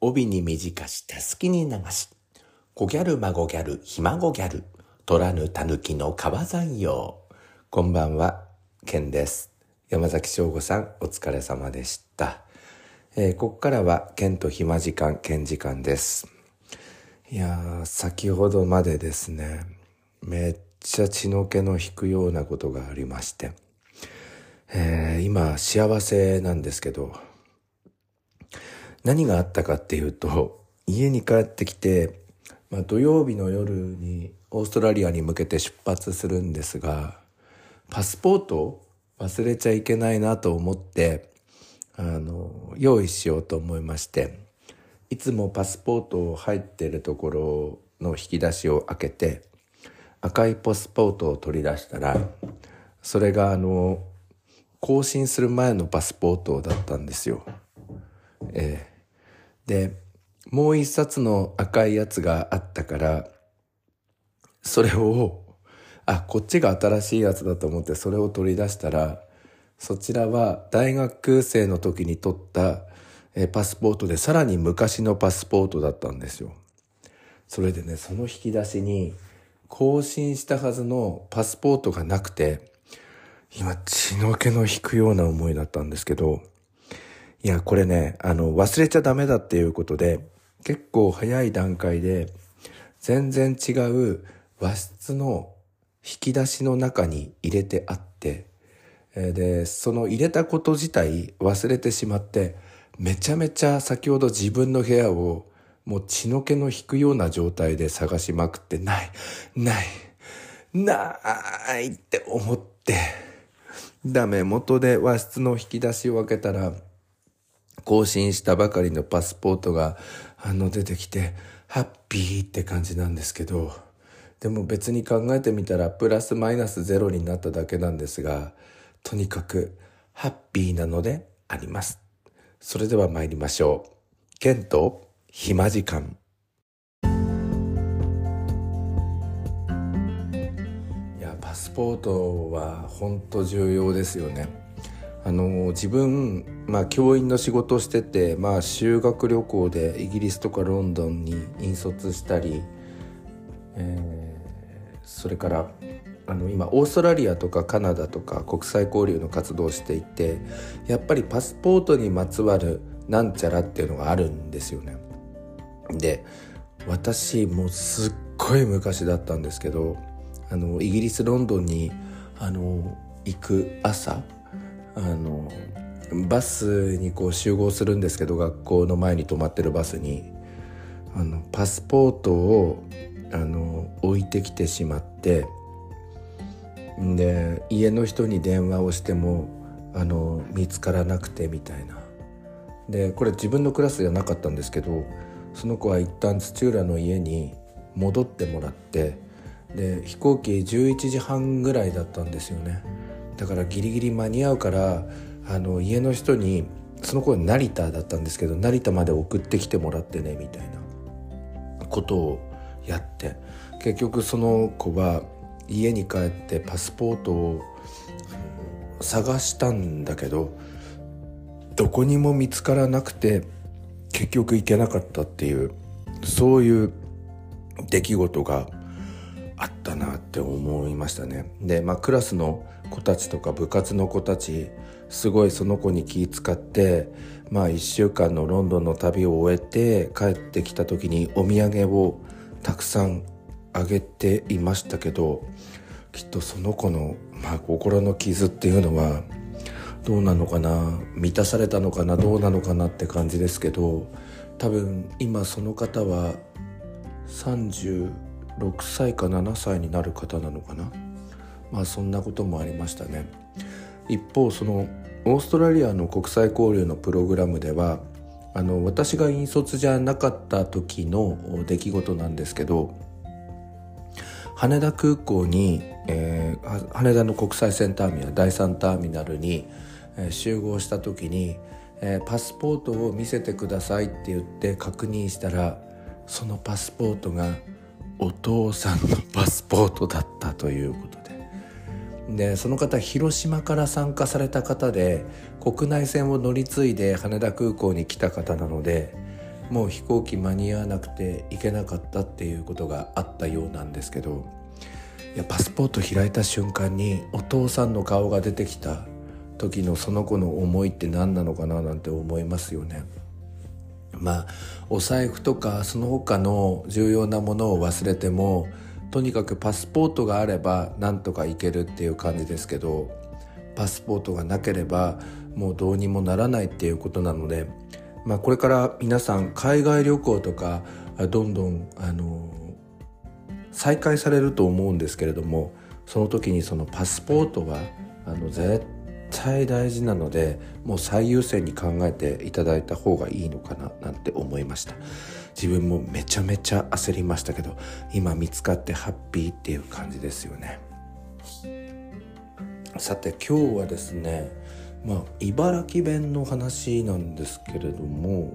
帯に短したすきに流し、小ギャル孫ギャルひ孫ギャル、取らぬ狸の川山用。こんばんは、ケンです。山崎翔吾さん、お疲れ様でした。えー、ここからは、ケンと暇時間、ケン時間です。いやー、先ほどまでですね、めっちゃ血の気の引くようなことがありまして、えー、今幸せなんですけど、何があったかっていうと、家に帰ってきて、まあ、土曜日の夜にオーストラリアに向けて出発するんですが、パスポートを忘れちゃいけないなと思って、あの、用意しようと思いまして、いつもパスポートを入ってるところの引き出しを開けて、赤いパスポートを取り出したら、それがあの、更新する前のパスポートだったんですよ。えー、で、もう一冊の赤いやつがあったから、それを、あ、こっちが新しいやつだと思ってそれを取り出したら、そちらは大学生の時に取ったえパスポートでさらに昔のパスポートだったんですよ。それでね、その引き出しに更新したはずのパスポートがなくて、今血の気の引くような思いだったんですけど、いや、これね、あの、忘れちゃダメだっていうことで、結構早い段階で、全然違う和室の引き出しの中に入れてあって、で、その入れたこと自体忘れてしまって、めちゃめちゃ先ほど自分の部屋をもう血の気の引くような状態で探しまくってない、ない、ないって思って、ダメ元で和室の引き出しを開けたら、更新したばかりのパスポートがあの出てきて、ハッピーって感じなんですけど、でも別に考えてみたらプラスマイナスゼロになっただけなんですが、とにかくハッピーなのであります。それでは参りましょう。ケント、暇時間。いや、パスポートは本当重要ですよね。あの、自分、まあ教員の仕事をしてて、まあ修学旅行でイギリスとかロンドンに引率したり、えー、それからあの今オーストラリアとかカナダとか国際交流の活動をしていてやっぱりパスポートにまつわるなんちゃらっていうのがあるんですよね。で私もうすっごい昔だったんですけどあのイギリスロンドンにあの行く朝あのバスにこう集合するんですけど学校の前に止まってるバスにあのパスポートをあの置いてきてしまってで家の人に電話をしてもあの見つからなくてみたいな。でこれ自分のクラスじゃなかったんですけどその子は一旦土浦の家に戻ってもらってで飛行機11時半ぐらいだったんですよね。だからギリギリ間に合うからあの家の人にその子成田だったんですけど成田まで送ってきてもらってねみたいな。ことをやって。結局その子は家に帰ってパスポートを探したんだけどどこにも見つからなくて結局行けなかったっていうそういう出来事があったなって思いましたね。で、まあ、クラスの子たちとか部活の子たちすごいその子に気遣ってまあ1週間のロンドンの旅を終えて帰ってきた時にお土産をたくさんあげていましたけどきっとその子の、まあ、心の傷っていうのはどうなのかな満たされたのかなどうなのかなって感じですけど多分今その方は6歳か7歳になる方なのかな？まあそんなこともありましたね。一方そのオーストラリアの国際交流のプログラムではあの私が引率じゃなかった時の出来事なんですけど羽田空港に、えー、羽田の国際線ターミナル第3ターミナルに、えー、集合した時に、えー、パスポートを見せてくださいって言って確認したらそのパスポートがお父さんのパスポートだったということででその方広島から参加された方で国内線を乗り継いで羽田空港に来た方なのでもう飛行機間に合わなくて行けなかったっていうことがあったようなんですけどいやパスポート開いた瞬間にお父さんの顔が出てきた時のその子の思いって何なのかななんて思いますよね。まあお財布とかその他の重要なものを忘れてもとにかくパスポートがあればなんとか行けるっていう感じですけどパスポートがなければもうどうにもならないっていうことなので、まあ、これから皆さん海外旅行とかどんどんあの再開されると思うんですけれどもその時にそのパスポートはあの絶対大事なのでもう最優先に考えていただいた方がいいのかななんて思いました。自分もめちゃめちゃ焦りましたけど今見つかってハッピーっていう感じですよね。さて今日はですねまあ茨城弁の話なんですけれども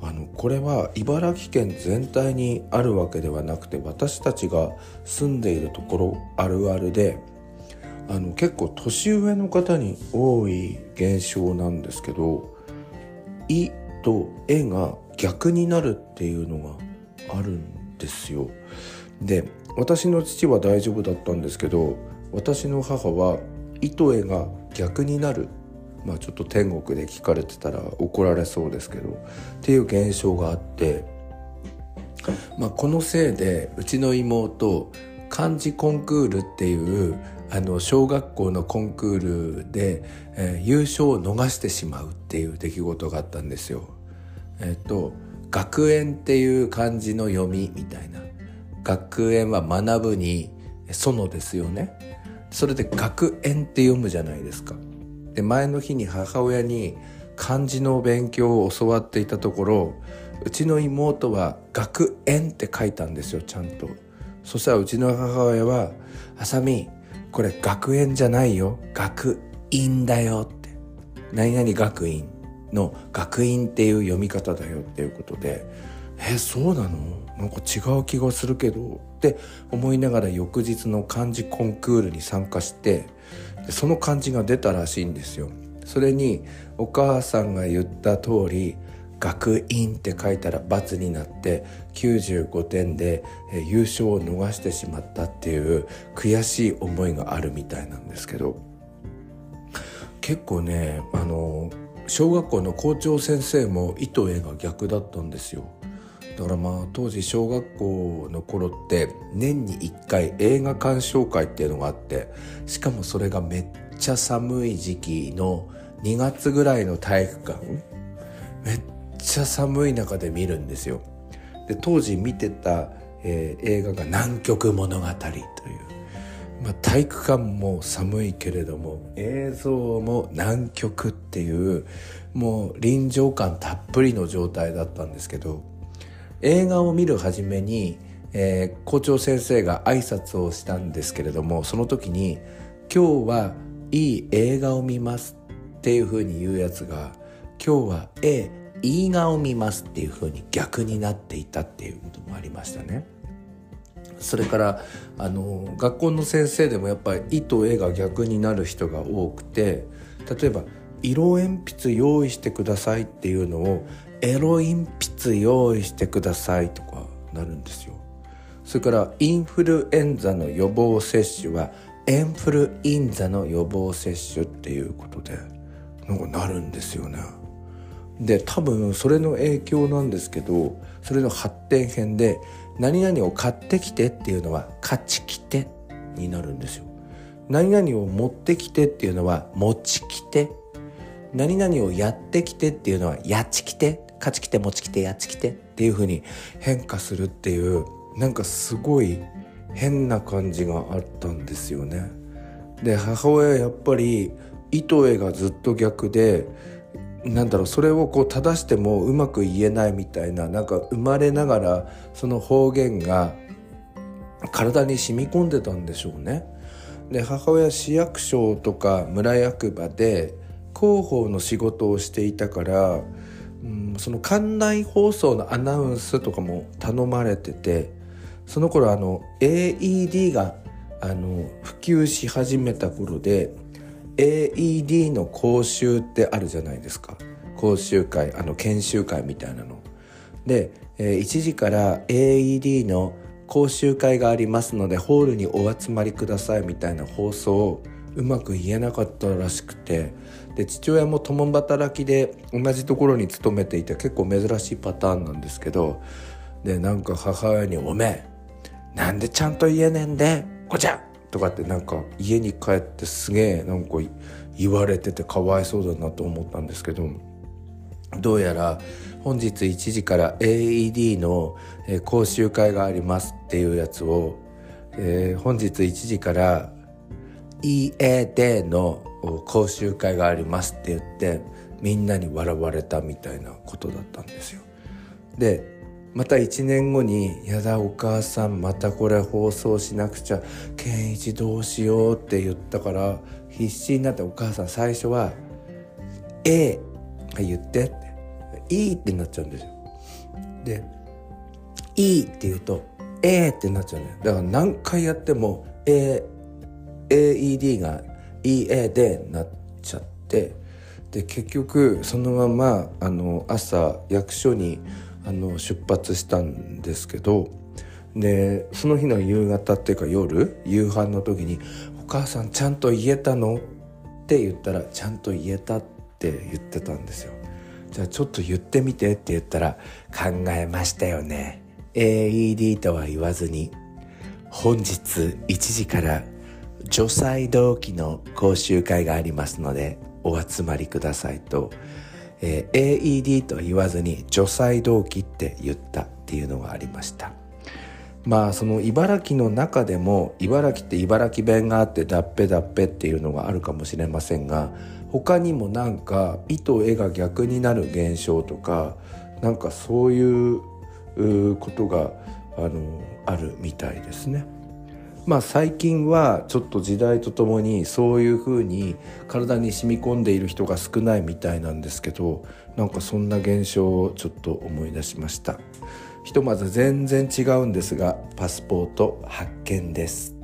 あのこれは茨城県全体にあるわけではなくて私たちが住んでいるところあるあるであの結構年上の方に多い現象なんですけど「い」と「え」が逆になるっていうのがあるんですよ。で私の父は大丈夫だったんですけど私の母は「い」と「え」が逆になるまあちょっと天国で聞かれてたら怒られそうですけどっていう現象があって、まあ、このせいでうちの妹漢字コンクールっていうあの小学校のコンクールで、えー、優勝を逃してしまうっていう出来事があったんですよ。えっ、と学園っていう漢字の読みみたいな。学園は学ぶに園ですよね。それで学園って読むじゃないですか。で前の日に母親に漢字の勉強を教わっていたところうちの妹は学園って書いたんですよちゃんと。そしたらうちの母親は「あさみこれ学園じゃないよ。学院だよ」って「何々学院の学院っていう読み方だよ」っていうことで「えそうなの？なんか違う気がするけど」って。思いながら翌日の漢字コンクールに参加して。その漢字が出たらしいんですよ。それにお母さんが言った通り学院って書いたら×になって95点で優勝を逃してしまったっていう悔しい思いがあるみたいなんですけど。結構ねあの小学校の校長先生も意図絵が逆だったんですよ。だからまあ当時小学校の頃って年に1回映画鑑賞会っていうのがあってしかもそれがめっちゃ寒い時期の2月ぐらいの体育館。めっちゃ寒い中で見るんですよ。で当時見てた、えー、映画が「南極物語」という、まあ、体育館も寒いけれども映像も南極っていうもう臨場感たっぷりの状態だったんですけど映画を見る初めに、えー、校長先生が挨拶をしたんですけれどもその時に「今日はいい映画を見ます」っていうふうに言うやつが「今日はえいい画を見ます」っていうふうに逆になっていたっていうこともありましたね。それからあの学校の先生でもやっぱり「い」と「絵が逆になる人が多くて例えば「色鉛筆用意してください」っていうのをエロ鉛筆用意してくださいとかなるんですよそれからインフルエンザの予防接種はエンフルインザの予防接種っていうことでなんかなるんですよねで多分それの影響なんですけどそれの発展編で何々を買ってきてっていうのは勝ちきてになるんですよ。何々を持ってきてっていうのは持ちきて。何々をやってきてっていうのはやちきて。勝ちきて持ちきてやちきて。っていう風に変化するっていうなんかすごい変な感じがあったんですよね。で母親やっぱり糸絵がずっと逆でなんだろうそれをこう正してもうまく言えないみたいななんか生まれながらその方言が体に染み込んでたんでしょうね。で母親市役所とか村役場で広報の仕事をしていたからうん、その館内放送のアナウンスとかも頼まれててその頃あの AED があの普及し始めた頃で AED の講習ってあるじゃないですか。講習会あの研修会みたいなの。で、えー、1時から AED の講習会がありますのでホールにお集まりくださいみたいな放送をうまく言えなかったらしくて。で父親も共働きで同じところに勤めていて結構珍しいパターンなんですけど。でなんか母親に「おめえなんでちゃんと言えねえんでこちゃ!」とかってなんか家に帰ってすげえなんか言われててかわいそうだなと思ったんですけどどうやら本日1時から AED の講習会がありますっていうやつを、えー、本日1時から EAD の講習会がありますって言ってみんなに笑われたみたいなことだったんですよ。でまた1年後に「やだお母さんまたこれ放送しなくちゃ健一どうしよう」って言ったから必死になってお母さん最初は「A」言ってって「いい」ってなっちゃうんですよ。で「いい」って言うと「A」ってなっちゃうんだよだから何回やっても「A」AED が EA でなっちゃってで結局そのままあの朝役所にあの出発したんですけどでその日の夕方っていうか夜夕飯の時に「お母さんちゃんと言えたの?」って言ったら「ちゃんと言えた」って言ってたんですよ。じゃあちょっと言ってみてって言ったら「考えましたよね」AED とは言わずに本日1時から除細動機の講習会がありますのでお集まりくださいと、えー、AED と言わずに除細動機って言ったっていうのがありましたまあその茨城の中でも茨城って茨城弁があってだっぺだっぺっていうのがあるかもしれませんが他にもなんか「意と絵が逆になる現象」とかなんかそういうことがあのあるみたいですね。まあ最近はちょっと時代とともにそういうふうに体に染み込んでいる人が少ないみたいなんですけどなんかそんな現象をちょっと思い出しました。ひとまず全然違うんですがパスポート発見です。